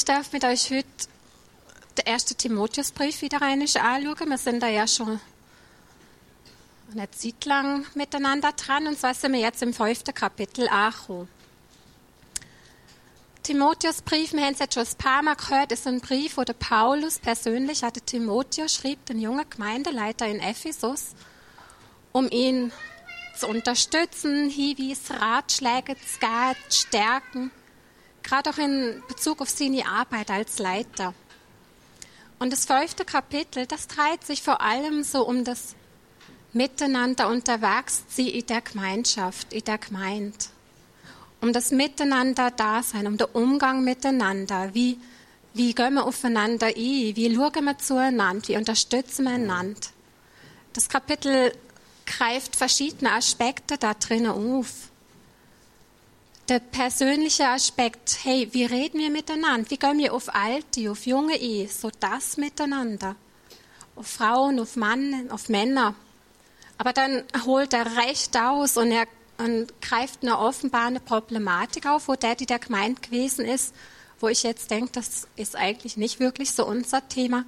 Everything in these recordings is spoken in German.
Ich darf mit euch heute den ersten Timotheusbrief wieder reinisch anschauen. Wir sind da ja schon eine Zeit lang miteinander dran und zwar sind wir jetzt im fünften Kapitel angekommen. Timotheusbrief, wir haben es jetzt schon ein paar Mal gehört, ist ein Brief, wo der Paulus persönlich an Timotheus schrieb, den jungen Gemeindeleiter in Ephesus, um ihn zu unterstützen, Hinweise, Ratschläge zu geben, zu stärken, gerade auch in Bezug auf seine Arbeit als Leiter. Und das fünfte Kapitel, das dreht sich vor allem so um das Miteinander unterwegs sein in der Gemeinschaft, in der Gemeinde. Um das Miteinander Dasein, um den Umgang miteinander. Wie, wie gehen wir aufeinander ein? Wie schauen wir zueinander? Wie unterstützen wir einander? Das Kapitel greift verschiedene Aspekte da drinnen auf. Der persönliche Aspekt, hey, wie reden wir miteinander? Wie gehen wir auf Alte, auf Junge ein? So das miteinander. Auf Frauen, auf Mann, auf Männer. Aber dann holt er recht aus und er und greift eine offenbar eine Problematik auf, wo der, die der gemeint gewesen ist, wo ich jetzt denke, das ist eigentlich nicht wirklich so unser Thema,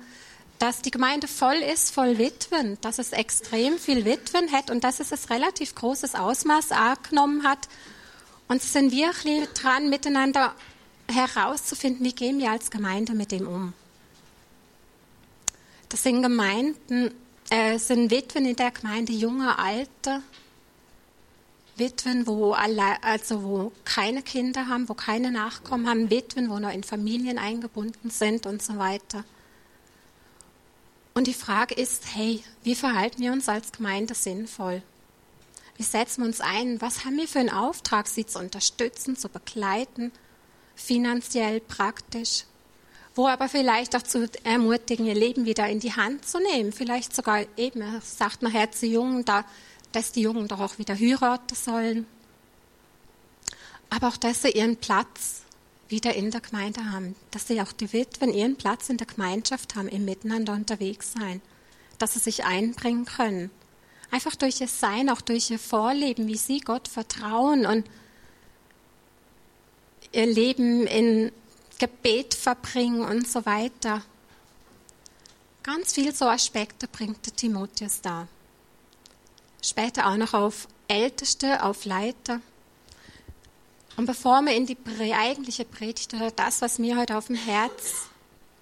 dass die Gemeinde voll ist, voll Witwen, dass es extrem viel Witwen hat und dass es ein relativ großes Ausmaß angenommen hat. Und sind wirklich dran, miteinander herauszufinden, wie gehen wir als Gemeinde mit dem um. Das sind Gemeinden, äh, sind Witwen in der Gemeinde, junge, alte, Witwen, wo, alle, also wo keine Kinder haben, wo keine Nachkommen haben, Witwen, wo noch in Familien eingebunden sind und so weiter. Und die Frage ist, hey, wie verhalten wir uns als Gemeinde sinnvoll? Wie setzen wir uns ein? Was haben wir für einen Auftrag, sie zu unterstützen, zu begleiten, finanziell, praktisch? wo aber vielleicht auch zu ermutigen, ihr Leben wieder in die Hand zu nehmen. Vielleicht sogar eben, sagt man Herz Jungen, da, dass die Jungen doch auch wieder heiraten sollen. Aber auch, dass sie ihren Platz wieder in der Gemeinde haben. Dass sie auch die Witwen ihren Platz in der Gemeinschaft haben, im Miteinander unterwegs sein. Dass sie sich einbringen können. Einfach durch ihr Sein, auch durch ihr Vorleben, wie sie Gott vertrauen und ihr Leben in Gebet verbringen und so weiter. Ganz viel so Aspekte bringt der Timotheus da. Später auch noch auf Älteste, auf Leiter. Und bevor wir in die eigentliche Predigt oder das, was mir heute auf dem Herz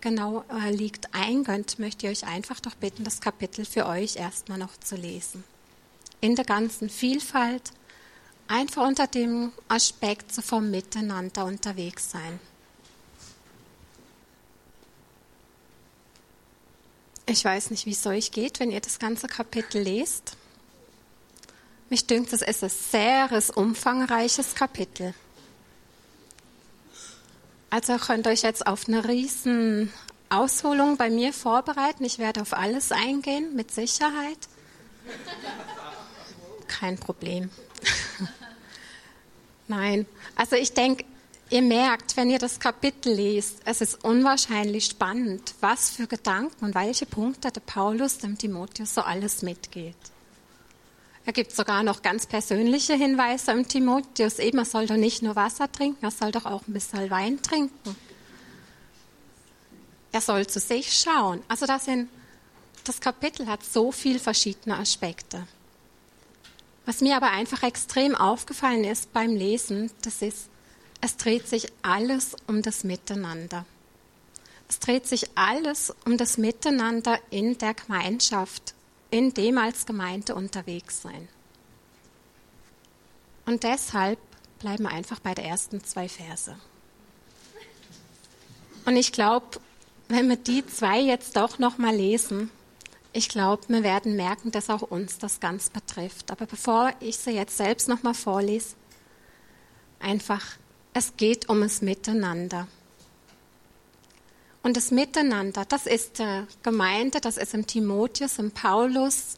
genau äh, liegt, eingehen, möchte ich euch einfach doch bitten, das Kapitel für euch erstmal noch zu lesen. In der ganzen Vielfalt, einfach unter dem Aspekt so vom Miteinander unterwegs sein. Ich weiß nicht, wie es euch geht, wenn ihr das ganze Kapitel lest. Mich dünkt, es ist ein sehr umfangreiches Kapitel. Also könnt euch jetzt auf eine riesen Ausholung bei mir vorbereiten. Ich werde auf alles eingehen, mit Sicherheit. Kein Problem. Nein, also ich denke, Ihr merkt, wenn ihr das Kapitel liest, es ist unwahrscheinlich spannend, was für Gedanken und welche Punkte der Paulus dem Timotheus so alles mitgeht. Er gibt sogar noch ganz persönliche Hinweise im Timotheus. Eben, er soll doch nicht nur Wasser trinken, er soll doch auch ein bisschen Wein trinken. Er soll zu sich schauen. Also das, sind, das Kapitel hat so viele verschiedene Aspekte. Was mir aber einfach extrem aufgefallen ist beim Lesen, das ist, es dreht sich alles um das Miteinander. Es dreht sich alles um das Miteinander in der Gemeinschaft, in dem als Gemeinde unterwegs sein. Und deshalb bleiben wir einfach bei den ersten zwei Verse. Und ich glaube, wenn wir die zwei jetzt doch noch mal lesen, ich glaube, wir werden merken, dass auch uns das ganz betrifft. Aber bevor ich sie jetzt selbst noch mal vorlese, einfach es geht um das Miteinander. Und das Miteinander, das ist der Gemeinde, das ist im Timotheus, im Paulus,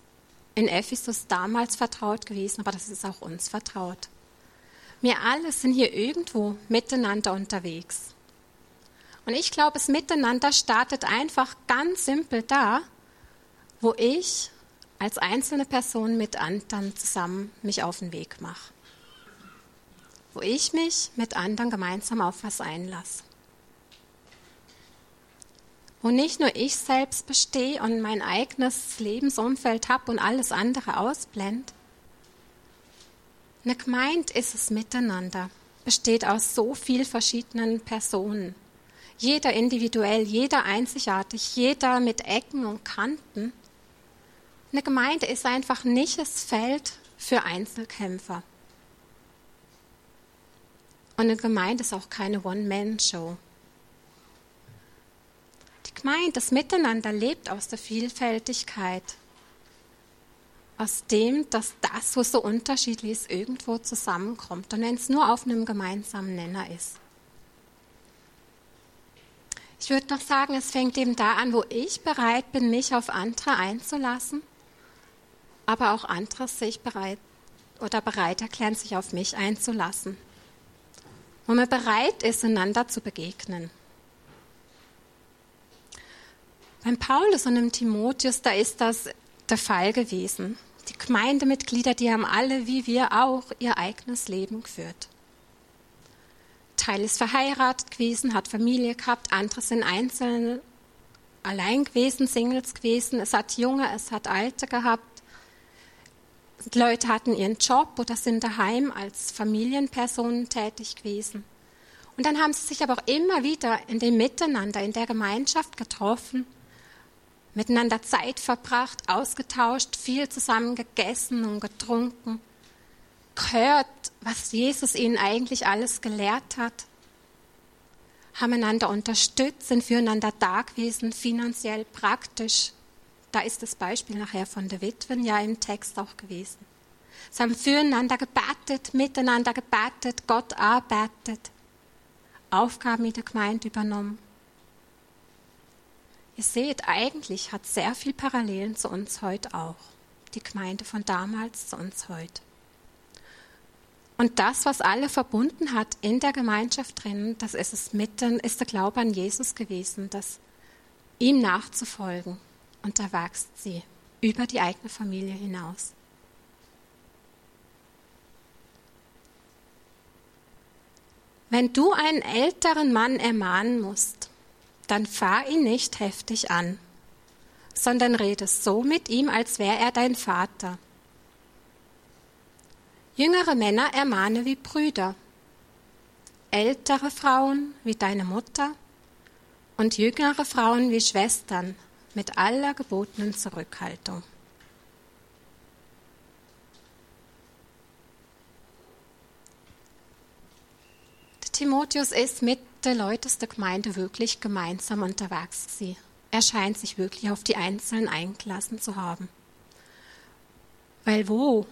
in Ephesus damals vertraut gewesen, aber das ist auch uns vertraut. Wir alle sind hier irgendwo miteinander unterwegs. Und ich glaube, das Miteinander startet einfach ganz simpel da, wo ich als einzelne Person mit anderen zusammen mich auf den Weg mache wo ich mich mit anderen gemeinsam auf was einlasse. Wo nicht nur ich selbst bestehe und mein eigenes Lebensumfeld habe und alles andere ausblend. Eine Gemeinde ist es miteinander, besteht aus so viel verschiedenen Personen. Jeder individuell, jeder einzigartig, jeder mit Ecken und Kanten. Eine Gemeinde ist einfach nicht das Feld für Einzelkämpfer. Und eine Gemeinde ist auch keine One-Man-Show. Die Gemeinde, das Miteinander lebt aus der Vielfältigkeit. Aus dem, dass das, was so unterschiedlich ist, irgendwo zusammenkommt. Und wenn es nur auf einem gemeinsamen Nenner ist. Ich würde noch sagen, es fängt eben da an, wo ich bereit bin, mich auf andere einzulassen, aber auch andere sich bereit oder bereit erklären, sich auf mich einzulassen. Wo man bereit ist, einander zu begegnen. Beim Paulus und im Timotheus, da ist das der Fall gewesen. Die Gemeindemitglieder, die haben alle, wie wir auch, ihr eigenes Leben geführt. Teil ist verheiratet gewesen, hat Familie gehabt, andere sind einzeln allein gewesen, Singles gewesen. Es hat Junge, es hat Alte gehabt. Die Leute hatten ihren Job oder sind daheim als Familienpersonen tätig gewesen. Und dann haben sie sich aber auch immer wieder in dem Miteinander, in der Gemeinschaft getroffen miteinander Zeit verbracht, ausgetauscht, viel zusammen gegessen und getrunken, gehört, was Jesus ihnen eigentlich alles gelehrt hat, haben einander unterstützt, sind füreinander da gewesen, finanziell, praktisch. Da ist das Beispiel nachher von der Witwen ja im Text auch gewesen. Sie haben füreinander gebetet, miteinander gebetet, Gott arbeitet, Aufgaben in der Gemeinde übernommen. Ihr seht, eigentlich hat sehr viel Parallelen zu uns heute auch. Die Gemeinde von damals zu uns heute. Und das, was alle verbunden hat in der Gemeinschaft drin, das ist es mitten, ist der Glaube an Jesus gewesen, das ihm nachzufolgen. Und da wächst sie über die eigene Familie hinaus. Wenn du einen älteren Mann ermahnen musst, dann fahr ihn nicht heftig an, sondern rede so mit ihm, als wäre er dein Vater. Jüngere Männer ermahne wie Brüder, ältere Frauen wie deine Mutter und jüngere Frauen wie Schwestern mit aller gebotenen Zurückhaltung. Timotheus ist mit der Leute der Gemeinde wirklich gemeinsam unterwegs sie. Er scheint sich wirklich auf die Einzelnen eingelassen zu haben. Weil wo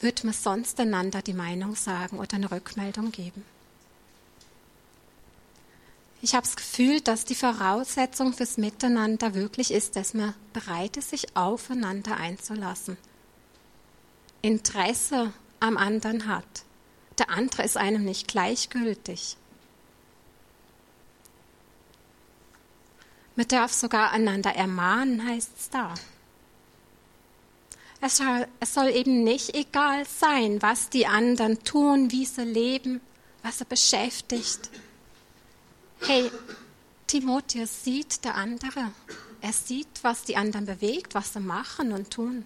wird man sonst einander die Meinung sagen oder eine Rückmeldung geben? Ich habe das Gefühl, dass die Voraussetzung fürs Miteinander wirklich ist, dass man bereit ist, sich aufeinander einzulassen. Interesse am anderen hat. Der andere ist einem nicht gleichgültig. Man darf sogar einander ermahnen, heißt es da. Es soll, es soll eben nicht egal sein, was die anderen tun, wie sie leben, was sie beschäftigt. Hey, Timotheus sieht der andere. Er sieht, was die anderen bewegt, was sie machen und tun.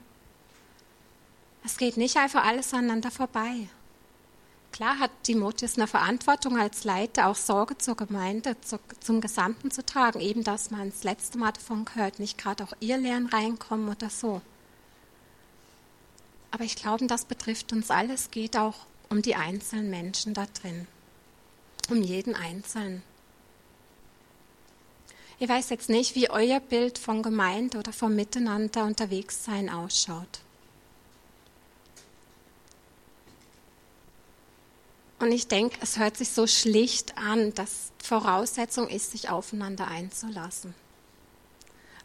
Es geht nicht einfach alles aneinander vorbei. Klar hat Timotheus eine Verantwortung als Leiter, auch Sorge zur Gemeinde, zu, zum Gesamten zu tragen. Eben, dass man das letzte Mal davon gehört, nicht gerade auch ihr Lehren reinkommen oder so. Aber ich glaube, das betrifft uns alle. Es geht auch um die einzelnen Menschen da drin. Um jeden Einzelnen. Ich weiß jetzt nicht, wie euer Bild von Gemeinde oder vom Miteinander unterwegs sein ausschaut. Und ich denke, es hört sich so schlicht an, dass Voraussetzung ist, sich aufeinander einzulassen.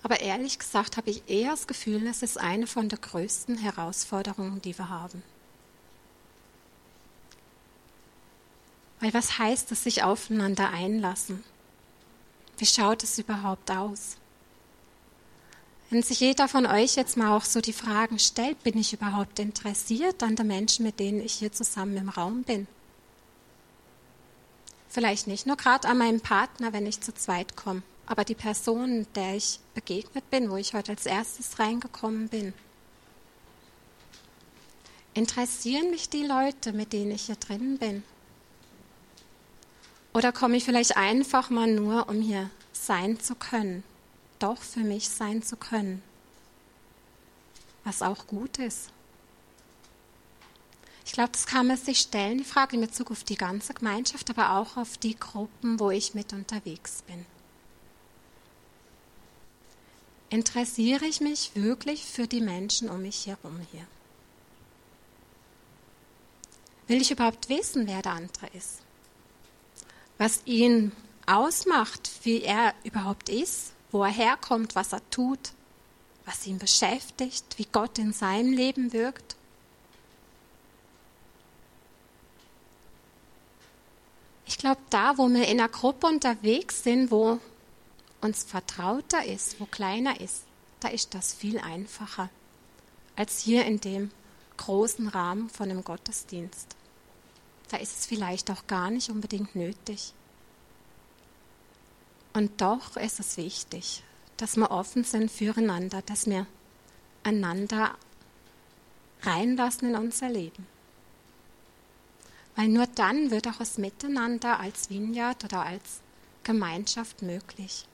Aber ehrlich gesagt habe ich eher das Gefühl, es ist eine von der größten Herausforderungen, die wir haben. Weil was heißt es, sich aufeinander einlassen? Wie schaut es überhaupt aus? Wenn sich jeder von euch jetzt mal auch so die Fragen stellt, bin ich überhaupt interessiert an den Menschen, mit denen ich hier zusammen im Raum bin? Vielleicht nicht nur gerade an meinem Partner, wenn ich zu zweit komme aber die Person, der ich begegnet bin, wo ich heute als erstes reingekommen bin. Interessieren mich die Leute, mit denen ich hier drin bin? Oder komme ich vielleicht einfach mal nur, um hier sein zu können, doch für mich sein zu können, was auch gut ist? Ich glaube, das kann man sich stellen, die Frage in Bezug auf die ganze Gemeinschaft, aber auch auf die Gruppen, wo ich mit unterwegs bin. Interessiere ich mich wirklich für die Menschen um mich herum hier? Will ich überhaupt wissen, wer der andere ist? Was ihn ausmacht, wie er überhaupt ist, wo er herkommt, was er tut, was ihn beschäftigt, wie Gott in seinem Leben wirkt? Ich glaube, da, wo wir in einer Gruppe unterwegs sind, wo uns vertrauter ist, wo kleiner ist, da ist das viel einfacher als hier in dem großen Rahmen von einem Gottesdienst. Da ist es vielleicht auch gar nicht unbedingt nötig. Und doch ist es wichtig, dass wir offen sind füreinander, dass wir einander reinlassen in unser Leben. Weil nur dann wird auch das Miteinander als Vineyard oder als Gemeinschaft möglich.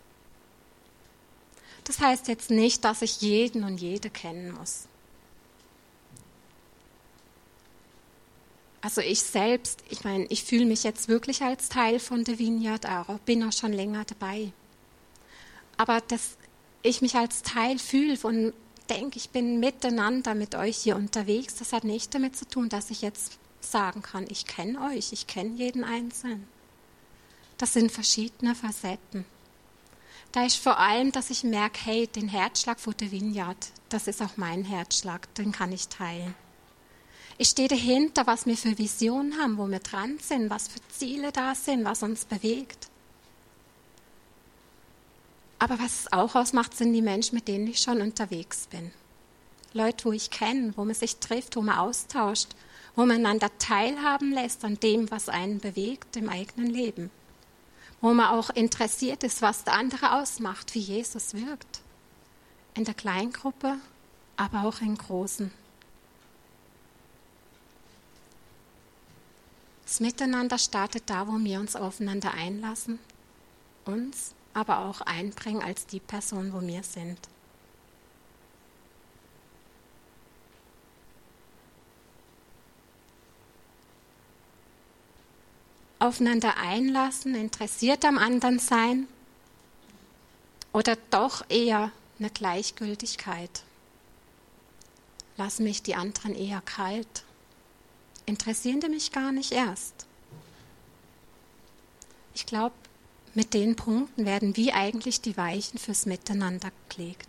Das heißt jetzt nicht, dass ich jeden und jede kennen muss. Also ich selbst, ich meine, ich fühle mich jetzt wirklich als Teil von der Vineyard auch, bin auch schon länger dabei. Aber dass ich mich als Teil fühle und denke, ich bin miteinander mit euch hier unterwegs, das hat nicht damit zu tun, dass ich jetzt sagen kann, ich kenne euch, ich kenne jeden Einzelnen. Das sind verschiedene Facetten. Da ist vor allem, dass ich merke, hey, den Herzschlag von der Vineyard, das ist auch mein Herzschlag, den kann ich teilen. Ich stehe dahinter, was wir für Visionen haben, wo wir dran sind, was für Ziele da sind, was uns bewegt. Aber was es auch ausmacht, sind die Menschen, mit denen ich schon unterwegs bin. Leute, wo ich kenne, wo man sich trifft, wo man austauscht, wo man einander teilhaben lässt an dem, was einen bewegt im eigenen Leben. Wo man auch interessiert ist, was der andere ausmacht, wie Jesus wirkt. In der Kleingruppe, aber auch in großen. Das Miteinander startet da, wo wir uns aufeinander einlassen, uns aber auch einbringen als die Person, wo wir sind. Aufeinander einlassen, interessiert am anderen sein oder doch eher eine Gleichgültigkeit. Lassen mich die anderen eher kalt interessieren die mich gar nicht erst. Ich glaube, mit den Punkten werden wie eigentlich die Weichen fürs Miteinander gelegt.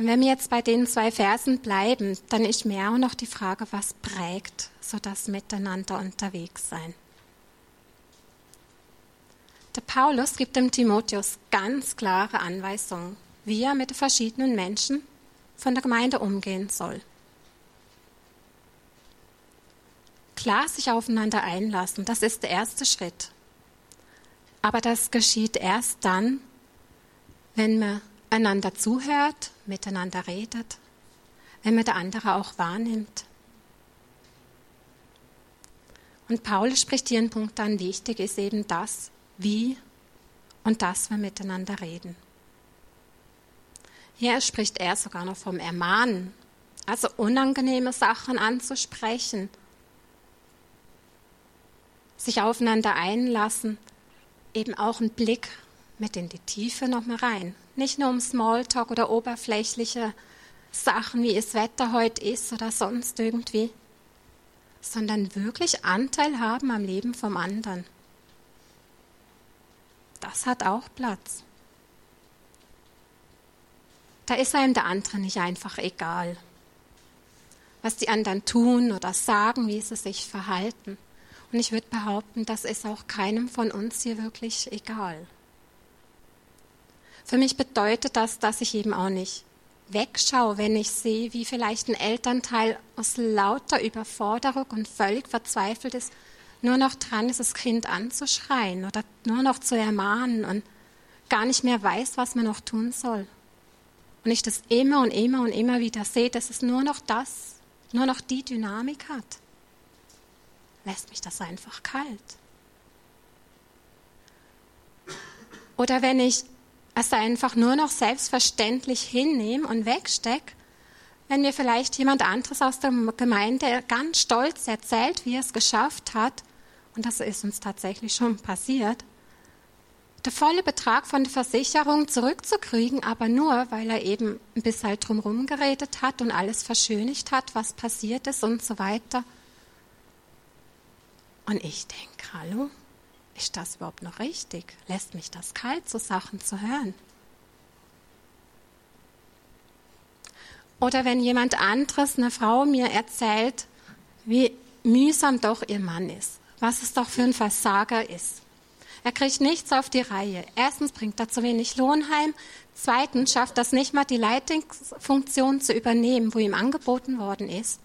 Und wenn wir jetzt bei den zwei Versen bleiben, dann ist mir auch noch die Frage, was prägt so das Miteinander unterwegs sein. Der Paulus gibt dem Timotheus ganz klare Anweisungen, wie er mit den verschiedenen Menschen von der Gemeinde umgehen soll. klar sich aufeinander einlassen, das ist der erste Schritt. Aber das geschieht erst dann, wenn man einander zuhört, miteinander redet, wenn man der andere auch wahrnimmt. Und Paulus spricht hier einen Punkt an, wichtig ist eben das, wie und dass wir miteinander reden. Hier spricht er sogar noch vom Ermahnen, also unangenehme Sachen anzusprechen sich aufeinander einlassen, eben auch einen Blick mit in die Tiefe nochmal rein. Nicht nur um Smalltalk oder oberflächliche Sachen, wie es Wetter heute ist oder sonst irgendwie, sondern wirklich Anteil haben am Leben vom anderen. Das hat auch Platz. Da ist einem der andere nicht einfach egal, was die anderen tun oder sagen, wie sie sich verhalten. Und ich würde behaupten, das ist auch keinem von uns hier wirklich egal. Für mich bedeutet das, dass ich eben auch nicht wegschaue, wenn ich sehe, wie vielleicht ein Elternteil aus lauter Überforderung und völlig verzweifelt ist, nur noch dran ist, das Kind anzuschreien oder nur noch zu ermahnen und gar nicht mehr weiß, was man noch tun soll. Und ich das immer und immer und immer wieder sehe, dass es nur noch das, nur noch die Dynamik hat, lässt mich das einfach kalt. Oder wenn ich es einfach nur noch selbstverständlich hinnehme und wegstecke, wenn mir vielleicht jemand anderes aus der Gemeinde ganz stolz erzählt, wie er es geschafft hat, und das ist uns tatsächlich schon passiert, der volle Betrag von der Versicherung zurückzukriegen, aber nur, weil er eben ein bisschen halt drumherum geredet hat und alles verschönigt hat, was passiert ist und so weiter. Und ich denke, hallo, ist das überhaupt noch richtig? Lässt mich das kalt, so Sachen zu hören? Oder wenn jemand anderes, eine Frau mir erzählt, wie mühsam doch ihr Mann ist, was es doch für ein Versager ist. Er kriegt nichts auf die Reihe. Erstens bringt er zu wenig Lohn heim. Zweitens schafft das nicht mal die Leitungsfunktion zu übernehmen, wo ihm angeboten worden ist.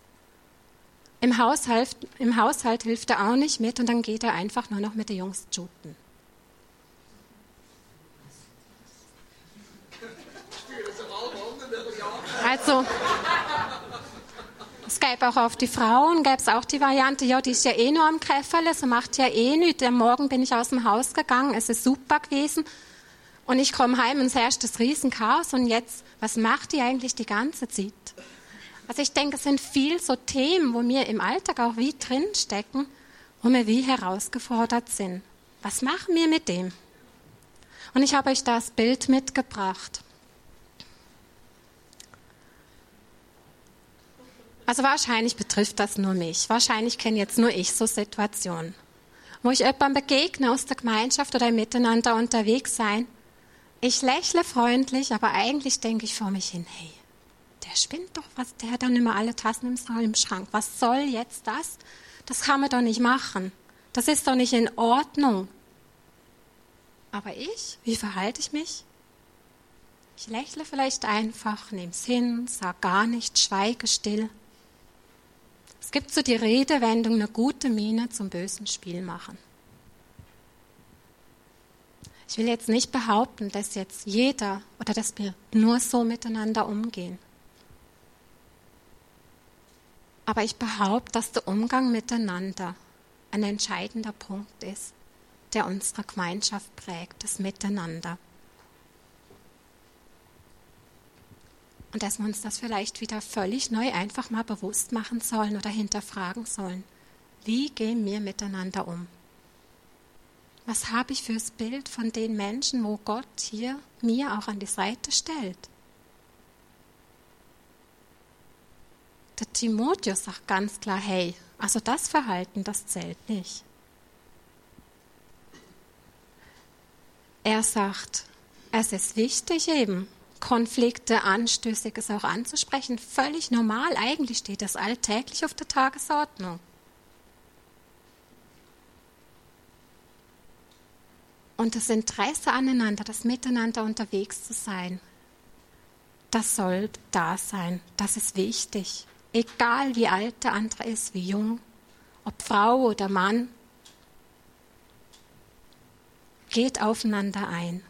Im Haushalt, Im Haushalt hilft er auch nicht mit und dann geht er einfach nur noch mit den Jungs shooten. Also, es gäbe auch auf die Frauen, gäbe es auch die Variante, ja, die ist ja eh nur am Käferle, so macht ja eh nichts. Am Morgen bin ich aus dem Haus gegangen, es ist super gewesen. Und ich komme heim und es herrscht das Riesenchaos. Und jetzt, was macht die eigentlich die ganze Zeit? Also ich denke, es sind viel so Themen, wo wir im Alltag auch wie drinstecken, wo wir wie herausgefordert sind. Was machen wir mit dem? Und ich habe euch das Bild mitgebracht. Also wahrscheinlich betrifft das nur mich. Wahrscheinlich kenne jetzt nur ich so Situationen, wo ich jemandem begegne aus der Gemeinschaft oder miteinander unterwegs sein. Ich lächle freundlich, aber eigentlich denke ich vor mich hin, hey, der spinnt doch, was der dann immer alle Tassen im Schrank. Was soll jetzt das? Das kann man doch nicht machen. Das ist doch nicht in Ordnung. Aber ich, wie verhalte ich mich? Ich lächle vielleicht einfach, nehme es hin, sage gar nichts, schweige still. Es gibt so die Redewendung, eine gute Miene zum bösen Spiel machen. Ich will jetzt nicht behaupten, dass jetzt jeder oder dass wir nur so miteinander umgehen. Aber ich behaupte, dass der Umgang miteinander ein entscheidender Punkt ist, der unsere Gemeinschaft prägt, das Miteinander. Und dass wir uns das vielleicht wieder völlig neu einfach mal bewusst machen sollen oder hinterfragen sollen. Wie gehen wir miteinander um? Was habe ich fürs Bild von den Menschen, wo Gott hier mir auch an die Seite stellt? Der Timotheus sagt ganz klar, hey, also das Verhalten, das zählt nicht. Er sagt, es ist wichtig eben, Konflikte, Anstößiges auch anzusprechen. Völlig normal. Eigentlich steht das alltäglich auf der Tagesordnung. Und das Interesse aneinander, das Miteinander unterwegs zu sein, das soll da sein. Das ist wichtig. Egal wie alt der andere ist, wie jung, ob Frau oder Mann, geht aufeinander ein.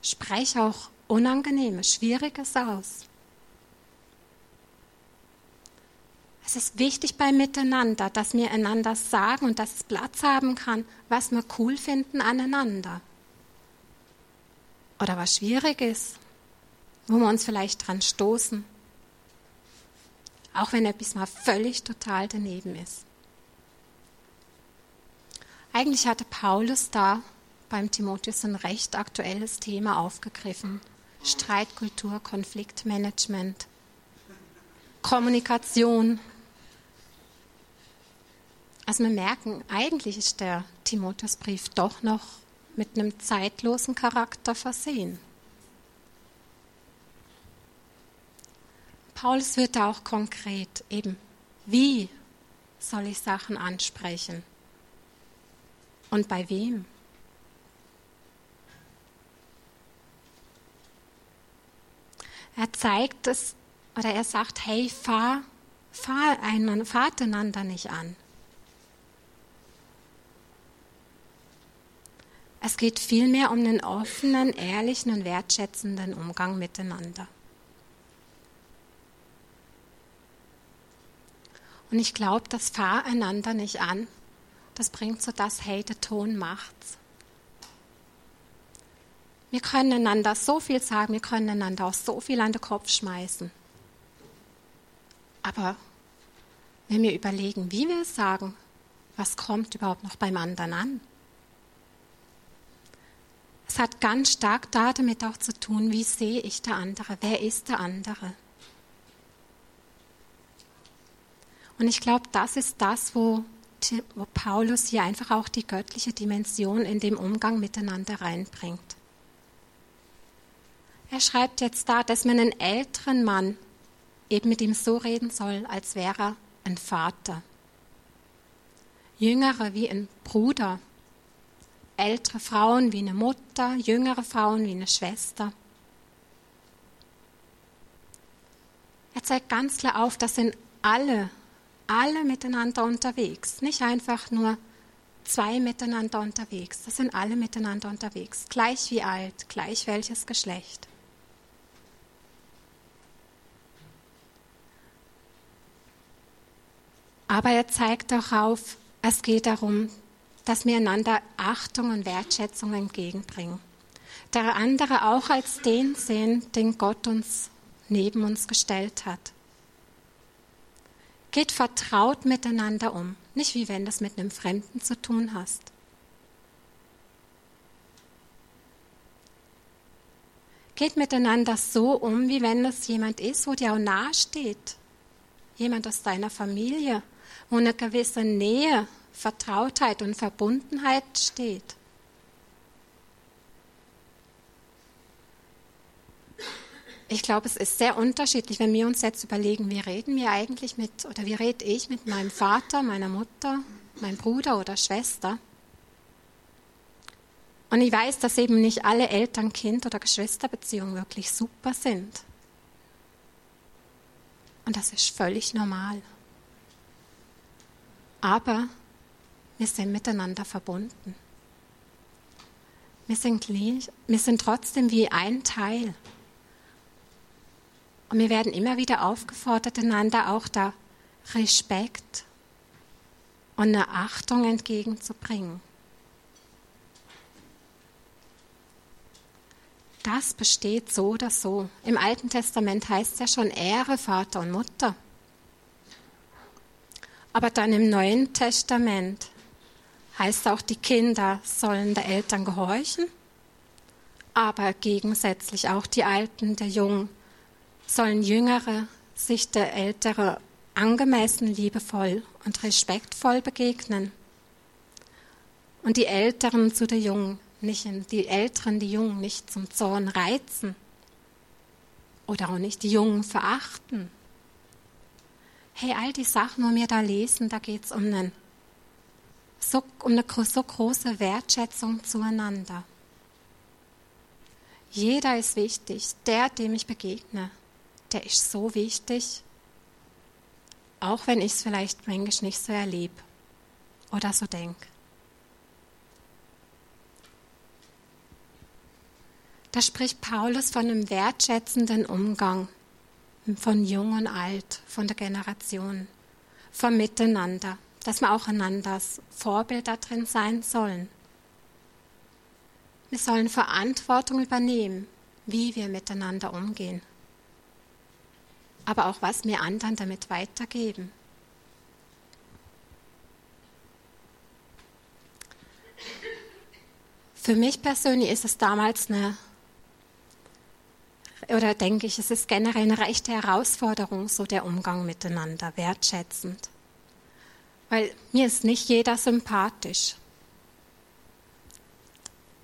Sprech auch Unangenehmes, Schwieriges aus. Es ist wichtig beim Miteinander, dass wir einander sagen und dass es Platz haben kann, was wir cool finden aneinander. Oder was schwierig ist, wo wir uns vielleicht dran stoßen. Auch wenn etwas mal völlig total daneben ist. Eigentlich hatte Paulus da beim Timotheus ein recht aktuelles Thema aufgegriffen. Streitkultur, Konfliktmanagement, Kommunikation. Also wir merken, eigentlich ist der Timotheusbrief doch noch mit einem zeitlosen Charakter versehen. Paulus wird da auch konkret eben, wie soll ich Sachen ansprechen und bei wem? Er zeigt es oder er sagt, hey, fahr, fahr, einen, fahrt einander nicht an. Es geht vielmehr um einen offenen, ehrlichen und wertschätzenden Umgang miteinander. Und ich glaube, das fahr einander nicht an. Das bringt so das, hey, der Ton macht's. Wir können einander so viel sagen, wir können einander auch so viel an den Kopf schmeißen. Aber wenn wir überlegen, wie wir es sagen, was kommt überhaupt noch beim anderen an? Es hat ganz stark damit auch zu tun, wie sehe ich der andere, wer ist der andere. Und ich glaube, das ist das, wo, wo Paulus hier einfach auch die göttliche Dimension in dem Umgang miteinander reinbringt. Er schreibt jetzt da, dass man einen älteren Mann eben mit ihm so reden soll, als wäre er ein Vater. Jüngere wie ein Bruder. Ältere Frauen wie eine Mutter, jüngere Frauen wie eine Schwester. Er zeigt ganz klar auf, das sind alle alle miteinander unterwegs, nicht einfach nur zwei miteinander unterwegs, das sind alle miteinander unterwegs, gleich wie alt, gleich welches Geschlecht. Aber er zeigt auch auf, es geht darum, dass wir einander Achtung und Wertschätzung entgegenbringen. Der andere auch als den sehen, den Gott uns neben uns gestellt hat. Geht vertraut miteinander um, nicht wie wenn du es mit einem Fremden zu tun hast. Geht miteinander so um, wie wenn es jemand ist, wo dir auch nahe steht. Jemand aus deiner Familie, wo eine gewisse Nähe, Vertrautheit und Verbundenheit steht. Ich glaube, es ist sehr unterschiedlich, wenn wir uns jetzt überlegen, wie reden wir eigentlich mit, oder wie rede ich mit meinem Vater, meiner Mutter, meinem Bruder oder Schwester. Und ich weiß, dass eben nicht alle Eltern-Kind- oder Geschwisterbeziehungen wirklich super sind. Und das ist völlig normal. Aber wir sind miteinander verbunden. Wir sind, wir sind trotzdem wie ein Teil. Und wir werden immer wieder aufgefordert, einander auch da Respekt und eine Achtung entgegenzubringen. Das besteht so oder so. Im Alten Testament heißt es ja schon Ehre Vater und Mutter. Aber dann im Neuen Testament heißt auch, die Kinder sollen der Eltern gehorchen, aber gegensätzlich auch die Alten der Jungen sollen Jüngere sich der Ältere angemessen liebevoll und respektvoll begegnen. Und die Älteren zu der Jungen, nicht, die Älteren die Jungen nicht zum Zorn reizen oder auch nicht die Jungen verachten. Hey, all die Sachen, wo wir da lesen, da geht es um, so, um eine so große Wertschätzung zueinander. Jeder ist wichtig, der, dem ich begegne der ist so wichtig, auch wenn ich es vielleicht manchmal nicht so erlebe oder so denke. Da spricht Paulus von einem wertschätzenden Umgang von Jung und Alt, von der Generation, vom Miteinander, dass wir auch einanders Vorbild drin sein sollen. Wir sollen Verantwortung übernehmen, wie wir miteinander umgehen aber auch was wir anderen damit weitergeben. Für mich persönlich ist es damals eine, oder denke ich, es ist generell eine rechte Herausforderung, so der Umgang miteinander, wertschätzend. Weil mir ist nicht jeder sympathisch.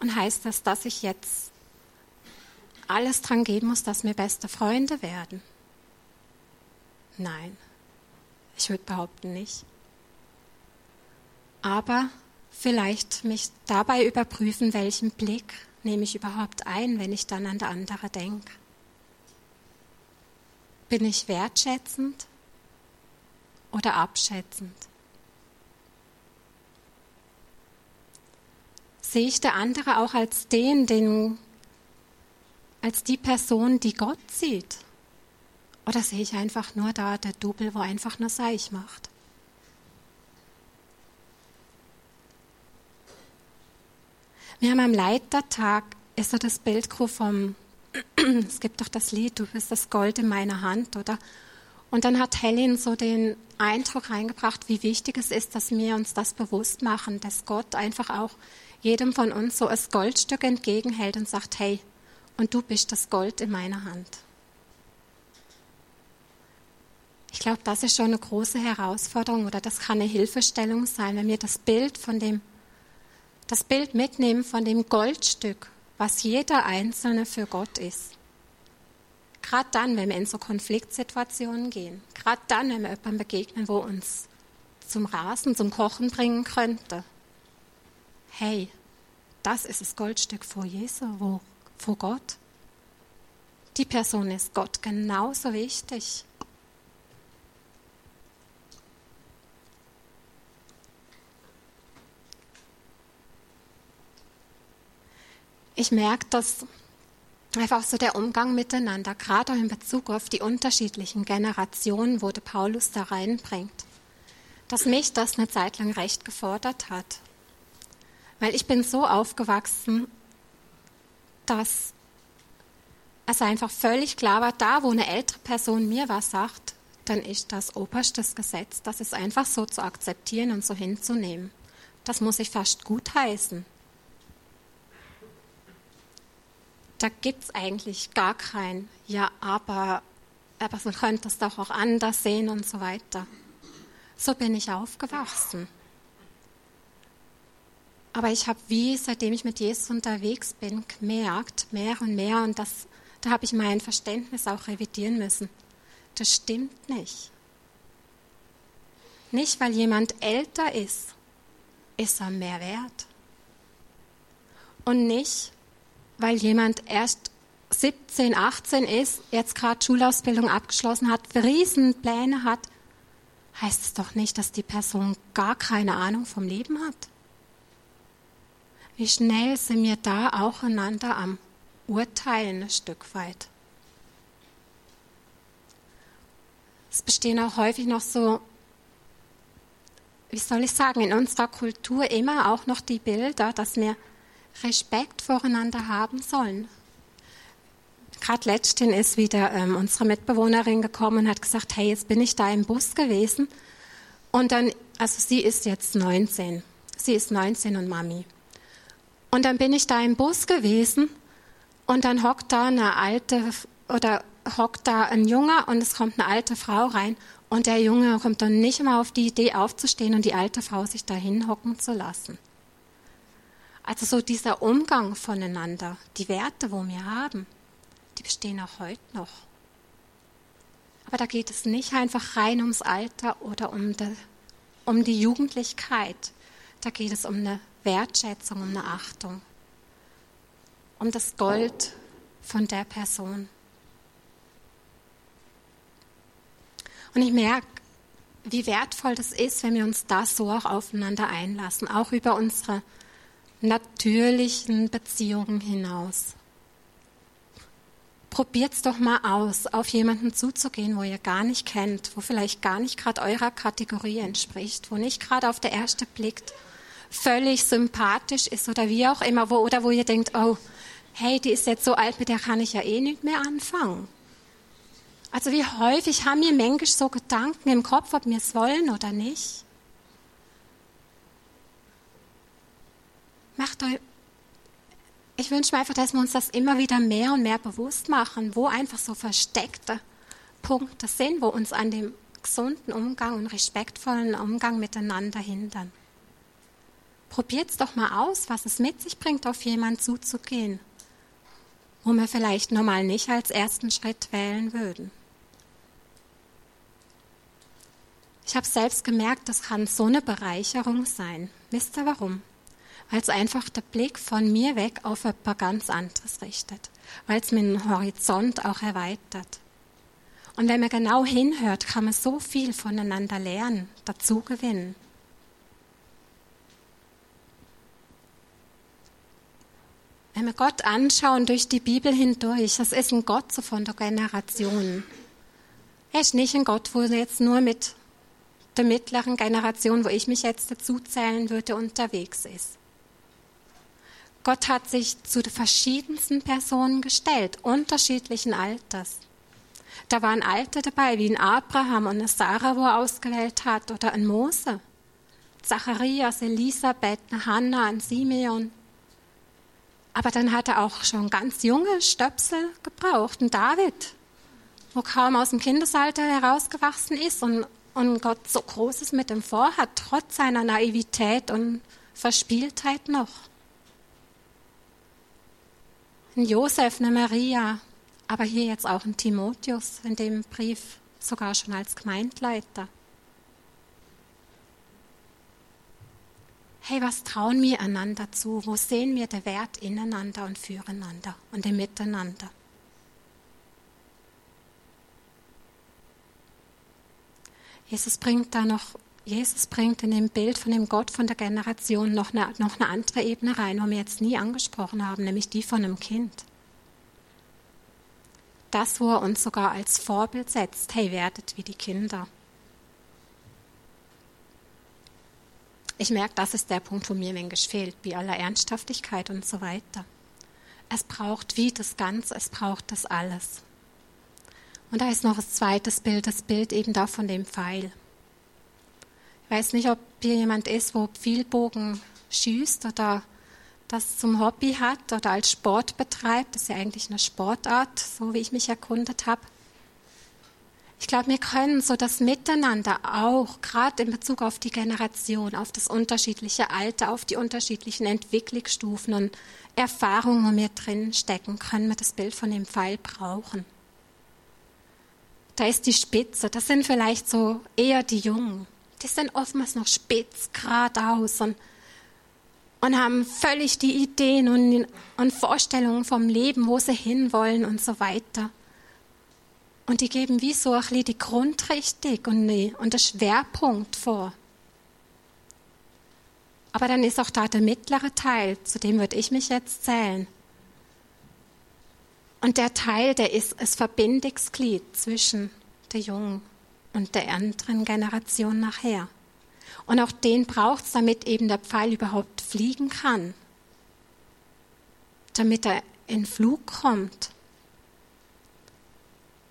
Und heißt das, dass ich jetzt alles dran geben muss, dass wir beste Freunde werden? Nein, ich würde behaupten nicht. Aber vielleicht mich dabei überprüfen, welchen Blick nehme ich überhaupt ein, wenn ich dann an der andere denke. Bin ich wertschätzend oder abschätzend? Sehe ich der andere auch als den, den, als die Person, die Gott sieht? Oder sehe ich einfach nur da der Double, wo einfach nur Seich macht? Wir haben am Leitertag ist so das Bild vom, es gibt doch das Lied, du bist das Gold in meiner Hand, oder? Und dann hat Helen so den Eindruck reingebracht, wie wichtig es ist, dass wir uns das bewusst machen, dass Gott einfach auch jedem von uns so ein Goldstück entgegenhält und sagt, hey, und du bist das Gold in meiner Hand. Ich glaube, das ist schon eine große Herausforderung oder das kann eine Hilfestellung sein, wenn wir das Bild von dem, das Bild mitnehmen von dem Goldstück, was jeder Einzelne für Gott ist. Gerade dann, wenn wir in so Konfliktsituationen gehen, gerade dann, wenn wir jemandem begegnen, wo uns zum Rasen, zum Kochen bringen könnte. Hey, das ist das Goldstück vor Jesu, vor Gott. Die Person ist Gott genauso wichtig. Ich merke, dass einfach so der Umgang miteinander, gerade auch in Bezug auf die unterschiedlichen Generationen, wo der Paulus da reinbringt, dass mich das eine Zeit lang recht gefordert hat. Weil ich bin so aufgewachsen, dass es einfach völlig klar war, da wo eine ältere Person mir was sagt, dann ist das oberstes Gesetz. Das ist einfach so zu akzeptieren und so hinzunehmen. Das muss ich fast gutheißen. Da gibt es eigentlich gar kein Ja, aber, aber man könnte es doch auch anders sehen und so weiter. So bin ich aufgewachsen. Aber ich habe wie, seitdem ich mit Jesus unterwegs bin, gemerkt, mehr und mehr, und das, da habe ich mein Verständnis auch revidieren müssen. Das stimmt nicht. Nicht, weil jemand älter ist, ist er mehr wert. Und nicht, weil jemand erst 17, 18 ist, jetzt gerade Schulausbildung abgeschlossen hat, Riesenpläne hat, heißt es doch nicht, dass die Person gar keine Ahnung vom Leben hat. Wie schnell sind wir da auch einander am Urteilen ein Stück weit. Es bestehen auch häufig noch so, wie soll ich sagen, in unserer Kultur immer auch noch die Bilder, dass wir Respekt voreinander haben sollen. Gerade letztens ist wieder ähm, unsere Mitbewohnerin gekommen und hat gesagt, hey, jetzt bin ich da im Bus gewesen. Und dann, also sie ist jetzt 19. Sie ist 19 und Mami. Und dann bin ich da im Bus gewesen und dann hockt da eine alte oder hockt da ein Junge und es kommt eine alte Frau rein und der Junge kommt dann nicht mal auf die Idee aufzustehen und die alte Frau sich da hinhocken zu lassen. Also so dieser Umgang voneinander, die Werte, wo wir haben, die bestehen auch heute noch. Aber da geht es nicht einfach rein ums Alter oder um, de, um die Jugendlichkeit. Da geht es um eine Wertschätzung, um eine Achtung, um das Gold von der Person. Und ich merke, wie wertvoll das ist, wenn wir uns da so auch aufeinander einlassen, auch über unsere natürlichen Beziehungen hinaus. Probiert's doch mal aus, auf jemanden zuzugehen, wo ihr gar nicht kennt, wo vielleicht gar nicht gerade eurer Kategorie entspricht, wo nicht gerade auf der erste Blick völlig sympathisch ist oder wie auch immer, wo, oder wo ihr denkt, oh, hey, die ist jetzt so alt, mit der kann ich ja eh nicht mehr anfangen. Also wie häufig haben wir Menschen so Gedanken im Kopf, ob wir es wollen oder nicht? Macht euch, ich wünsche mir einfach, dass wir uns das immer wieder mehr und mehr bewusst machen, wo einfach so versteckte Punkte sind, wo uns an dem gesunden Umgang und respektvollen Umgang miteinander hindern. Probiert es doch mal aus, was es mit sich bringt, auf jemanden zuzugehen, wo wir vielleicht normal nicht als ersten Schritt wählen würden. Ich habe selbst gemerkt, das kann so eine Bereicherung sein. Wisst ihr warum? Weil es einfach der Blick von mir weg auf etwas ganz anderes richtet, weil es meinen Horizont auch erweitert. Und wenn man genau hinhört, kann man so viel voneinander lernen, dazu gewinnen. wir Gott anschauen durch die Bibel hindurch, das ist ein Gott so von der Generation. Er ist nicht ein Gott, wo jetzt nur mit der mittleren Generation, wo ich mich jetzt dazu zählen würde, unterwegs ist. Gott hat sich zu den verschiedensten Personen gestellt, unterschiedlichen Alters. Da waren Alte dabei, wie ein Abraham und eine Sarah, wo er ausgewählt hat, oder ein Mose. Zacharias, Elisabeth, eine Hannah, ein Simeon. Aber dann hat er auch schon ganz junge Stöpsel gebraucht, ein David, wo kaum aus dem Kindesalter herausgewachsen ist und, und Gott so Großes mit ihm vorhat, trotz seiner Naivität und Verspieltheit noch. Ein Josef, eine Maria, aber hier jetzt auch ein Timotheus in dem Brief, sogar schon als Gemeindleiter. Hey, was trauen wir einander zu? Wo sehen wir den Wert ineinander und füreinander und im Miteinander? Jesus bringt da noch, Jesus bringt in dem Bild von dem Gott von der Generation noch eine, noch eine andere Ebene rein, wo wir jetzt nie angesprochen haben, nämlich die von einem Kind das, wo er uns sogar als Vorbild setzt. Hey, werdet wie die Kinder. Ich merke, das ist der Punkt, wo mir manchmal fehlt, wie aller Ernsthaftigkeit und so weiter. Es braucht wie das Ganze, es braucht das alles. Und da ist noch das zweite Bild, das Bild eben da von dem Pfeil. Ich weiß nicht, ob hier jemand ist, wo Pfeilbogen schießt oder das zum Hobby hat oder als Sport betreibt. Das ist ja eigentlich eine Sportart, so wie ich mich erkundet habe. Ich glaube, wir können so das Miteinander auch, gerade in Bezug auf die Generation, auf das unterschiedliche Alter, auf die unterschiedlichen Entwicklungsstufen und Erfahrungen, wo wir drin stecken, können wir das Bild von dem Pfeil brauchen. Da ist die Spitze, das sind vielleicht so eher die Jungen. Die sind oftmals noch spitz, geradeaus und und haben völlig die Ideen und, und Vorstellungen vom Leben, wo sie hinwollen und so weiter. Und die geben wie so ein bisschen die Grundrichtung und, die, und den Schwerpunkt vor. Aber dann ist auch da der mittlere Teil, zu dem würde ich mich jetzt zählen. Und der Teil, der ist das Verbindungsglied zwischen der jungen und der anderen Generation nachher. Und auch den braucht es, damit eben der Pfeil überhaupt fliegen kann. Damit er in Flug kommt.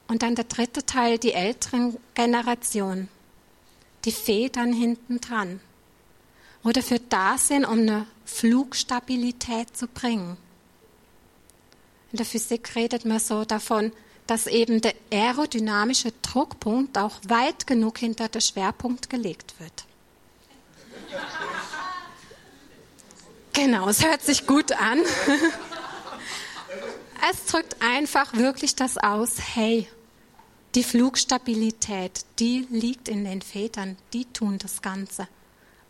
Und dann der dritte Teil, die älteren Generationen. Die Federn hinten dran. Wo dafür da sind, um eine Flugstabilität zu bringen. In der Physik redet man so davon, dass eben der aerodynamische Druckpunkt auch weit genug hinter der Schwerpunkt gelegt wird. Genau, es hört sich gut an. Es drückt einfach wirklich das aus, hey, die Flugstabilität, die liegt in den Vätern, die tun das Ganze.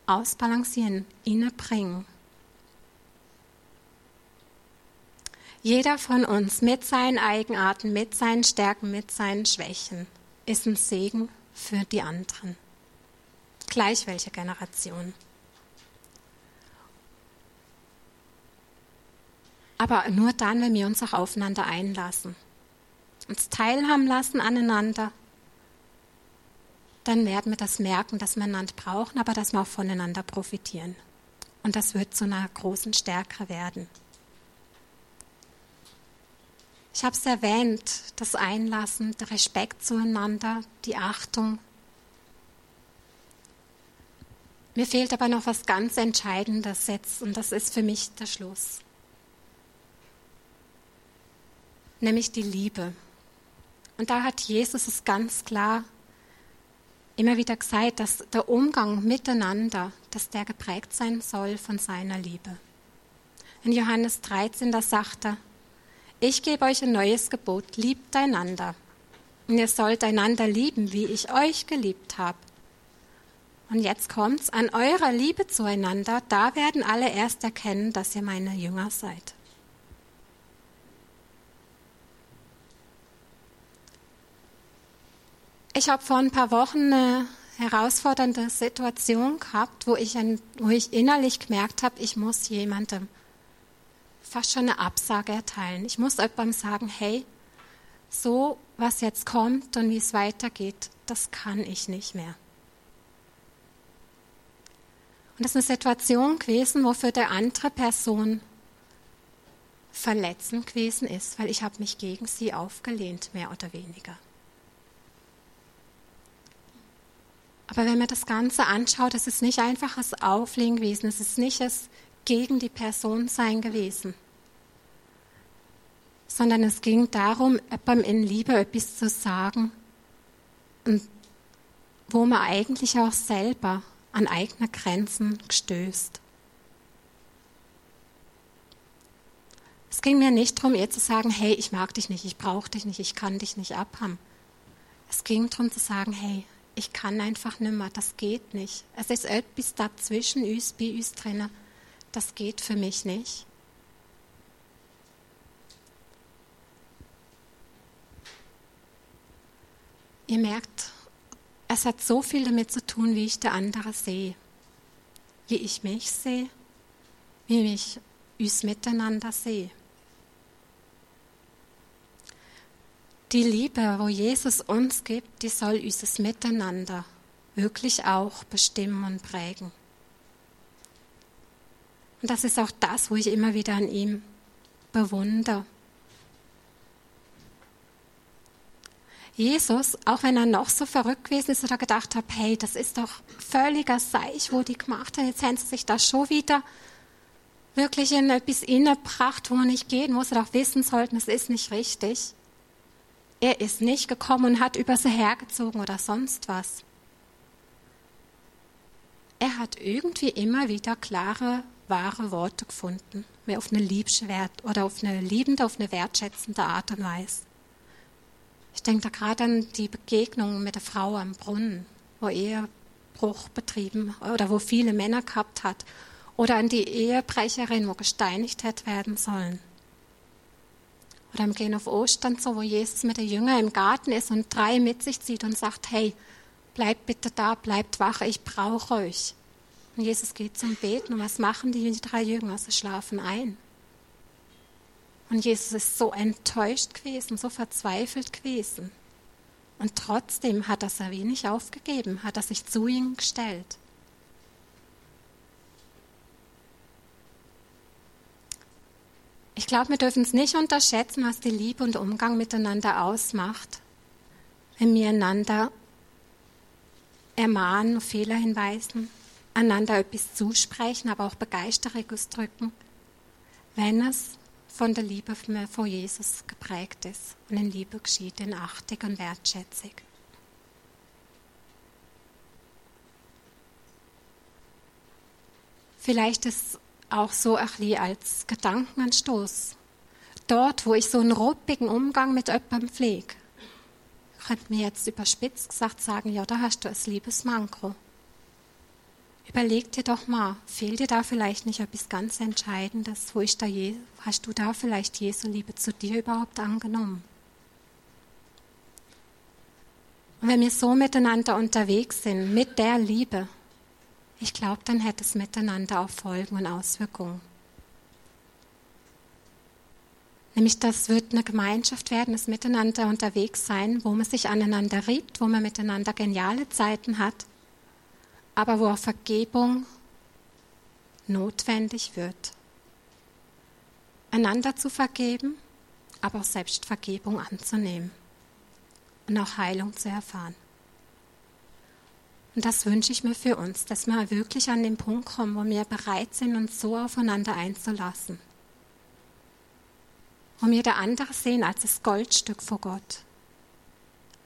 Ausbalancieren, innebringen. Jeder von uns mit seinen Eigenarten, mit seinen Stärken, mit seinen Schwächen ist ein Segen für die anderen gleich welche Generation. Aber nur dann, wenn wir uns auch aufeinander einlassen, uns teilhaben lassen aneinander, dann werden wir das merken, dass wir einander brauchen, aber dass wir auch voneinander profitieren. Und das wird zu einer großen Stärke werden. Ich habe es erwähnt, das Einlassen, der Respekt zueinander, die Achtung, Mir fehlt aber noch was ganz Entscheidendes jetzt und das ist für mich der Schluss. Nämlich die Liebe. Und da hat Jesus es ganz klar immer wieder gesagt, dass der Umgang miteinander, dass der geprägt sein soll von seiner Liebe. In Johannes 13, da sagt er, ich gebe euch ein neues Gebot, liebt einander. Und ihr sollt einander lieben, wie ich euch geliebt habe. Und jetzt kommt's, an eurer Liebe zueinander, da werden alle erst erkennen, dass ihr meine Jünger seid. Ich habe vor ein paar Wochen eine herausfordernde Situation gehabt, wo ich, wo ich innerlich gemerkt habe, ich muss jemandem fast schon eine Absage erteilen. Ich muss jemandem sagen, hey, so was jetzt kommt und wie es weitergeht, das kann ich nicht mehr. Und das ist eine Situation gewesen, wo für die andere Person verletzend gewesen ist, weil ich habe mich gegen sie aufgelehnt, mehr oder weniger. Aber wenn man das Ganze anschaut, es ist nicht einfach das Auflegen gewesen, es ist nicht das gegen die Person sein gewesen, sondern es ging darum, beim in Liebe etwas zu sagen, wo man eigentlich auch selber an eigene Grenzen gestößt. Es ging mir nicht darum, ihr zu sagen, hey, ich mag dich nicht, ich brauche dich nicht, ich kann dich nicht abhaben. Es ging darum zu sagen, hey, ich kann einfach nicht mehr, das geht nicht. Es ist etwas dazwischen uns, bei uns drinnen, das geht für mich nicht. Ihr merkt, es hat so viel damit zu tun, wie ich der andere sehe, wie ich mich sehe, wie ich uns miteinander sehe. Die Liebe, wo Jesus uns gibt, die soll unser Miteinander wirklich auch bestimmen und prägen. Und das ist auch das, wo ich immer wieder an ihm bewundere. Jesus, auch wenn er noch so verrückt gewesen ist oder gedacht hat, hey, das ist doch völliger Seich, wo die gemacht hat, jetzt haben sie sich da schon wieder wirklich in etwas innebracht, wo man nicht gehen muss, oder auch wissen sollten, es ist nicht richtig. Er ist nicht gekommen und hat über sie hergezogen oder sonst was. Er hat irgendwie immer wieder klare, wahre Worte gefunden, mehr auf eine liebswert oder auf eine liebende, auf eine wertschätzende Art und Weise. Denke da gerade an die Begegnung mit der Frau am Brunnen, wo Ehebruch betrieben oder wo viele Männer gehabt hat, oder an die Ehebrecherin, wo gesteinigt hätte werden sollen. Oder im Gehen auf Ostern so, wo Jesus mit der Jünger im Garten ist und drei mit sich zieht und sagt, hey, bleibt bitte da, bleibt wach, ich brauche euch. Und Jesus geht zum Beten und was machen die drei Jünger? Sie schlafen ein. Und Jesus ist so enttäuscht gewesen, so verzweifelt gewesen. Und trotzdem hat er es wenig aufgegeben, hat er sich zu ihnen gestellt. Ich glaube, wir dürfen es nicht unterschätzen, was die Liebe und Umgang miteinander ausmacht, wenn wir einander ermahnen, Fehler hinweisen, einander etwas zusprechen, aber auch Begeisterung ausdrücken, wenn es von der Liebe vor Jesus geprägt ist und in Liebe geschieht, in Achtung und Wertschätzung. Vielleicht ist auch so ein bisschen als Gedankenanstoß. Dort, wo ich so einen ruppigen Umgang mit jemandem pflege, könnte mir jetzt überspitzt gesagt sagen, ja, da hast du ein Liebesmanko. Überleg dir doch mal, fehlt dir da vielleicht nicht etwas ganz Entscheidendes? Wo ist da Je hast du da vielleicht Jesu Liebe zu dir überhaupt angenommen? Und wenn wir so miteinander unterwegs sind, mit der Liebe, ich glaube, dann hätte es miteinander auch Folgen und Auswirkungen. Nämlich, das wird eine Gemeinschaft werden, das Miteinander unterwegs sein, wo man sich aneinander riebt, wo man miteinander geniale Zeiten hat, aber wo auch Vergebung notwendig wird. Einander zu vergeben, aber auch Selbstvergebung anzunehmen und auch Heilung zu erfahren. Und das wünsche ich mir für uns, dass wir wirklich an den Punkt kommen, wo wir bereit sind, uns so aufeinander einzulassen. Wo wir der andere sehen als das Goldstück vor Gott,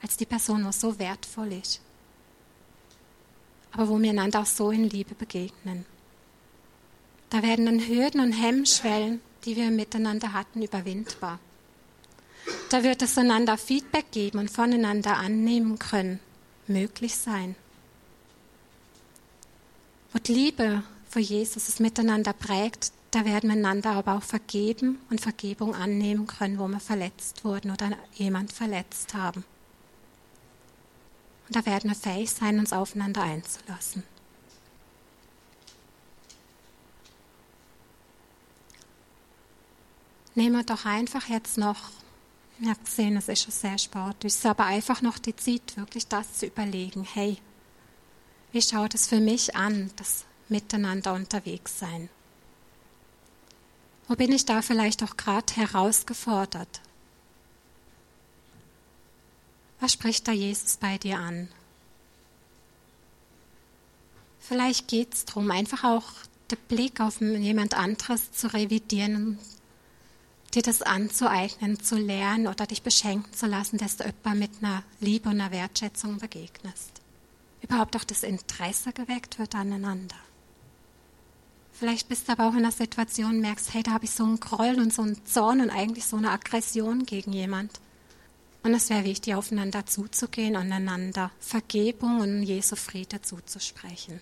als die Person, die so wertvoll ist. Aber wo wir einander auch so in Liebe begegnen. Da werden dann Hürden und Hemmschwellen, die wir miteinander hatten, überwindbar. Da wird es einander Feedback geben und voneinander annehmen können, möglich sein. Die Liebe für Jesus es miteinander prägt, da werden wir einander aber auch vergeben und Vergebung annehmen können, wo wir verletzt wurden oder jemand verletzt haben. Und da werden wir fähig sein, uns aufeinander einzulassen. nehmen wir doch einfach jetzt noch, ja gesehen, es ist schon sehr sportlich, aber einfach noch die Zeit, wirklich das zu überlegen. Hey, wie schaut es für mich an, das Miteinander unterwegs sein? Wo bin ich da vielleicht auch gerade herausgefordert? Was spricht da Jesus bei dir an? Vielleicht geht es darum, einfach auch den Blick auf jemand anderes zu revidieren, dir das anzueignen, zu lernen oder dich beschenken zu lassen, dass du jemand mit einer Liebe und einer Wertschätzung begegnest. Überhaupt auch das Interesse geweckt wird aneinander. Vielleicht bist du aber auch in einer Situation merkst, hey, da habe ich so einen Groll und so einen Zorn und eigentlich so eine Aggression gegen jemand. Und es wäre wichtig, aufeinander zuzugehen und einander Vergebung und Jesu Friede zuzusprechen.